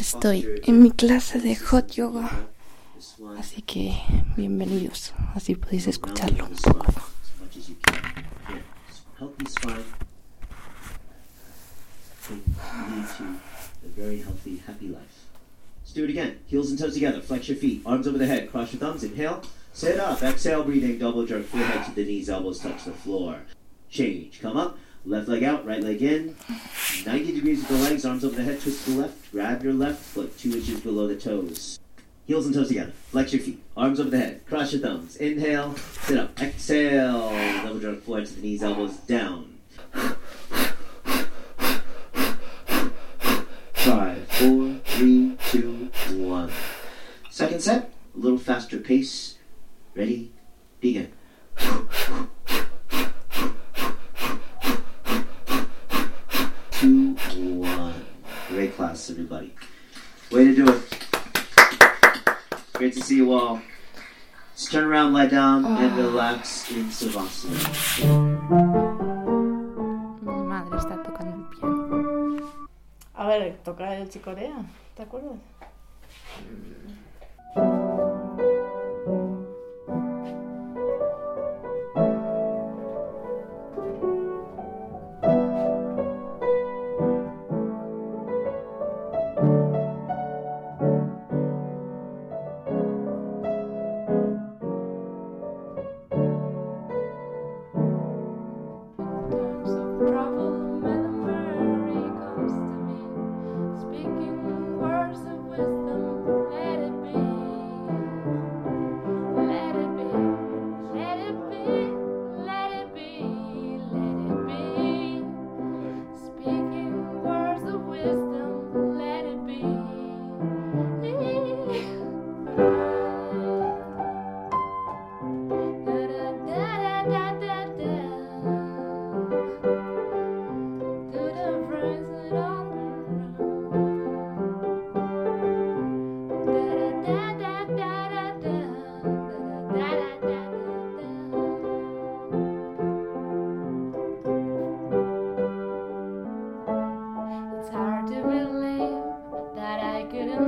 Estoy en mi clase de hot yoga, así que bienvenidos. Así podéis escucharlo un poco. Do it again. Heels and toes together. Flex your feet. Arms over the head. Cross your thumbs. Inhale. Sit up. Exhale. Breathing. Double jerk. Forehead to the knees. Elbows touch the floor. Change. Come up. Left leg out. Right leg in. 90 degrees with the legs. Arms over the head. Twist to the left. Grab your left foot two inches below the toes. Heels and toes together. Flex your feet. Arms over the head. Cross your thumbs. Inhale. Sit up. Exhale. Double jerk. Forehead to the knees. Elbows down. Five, four, three, two, one. Second set, a little faster pace. Ready, begin. Two, one. Great class, everybody. Way to do it. Great to see you all. Just turn around, lie down, and ah. relax in Savasana. Mi madre está tocando el piano. A ver, toca el Chick Corea, ¿te acuerdas? times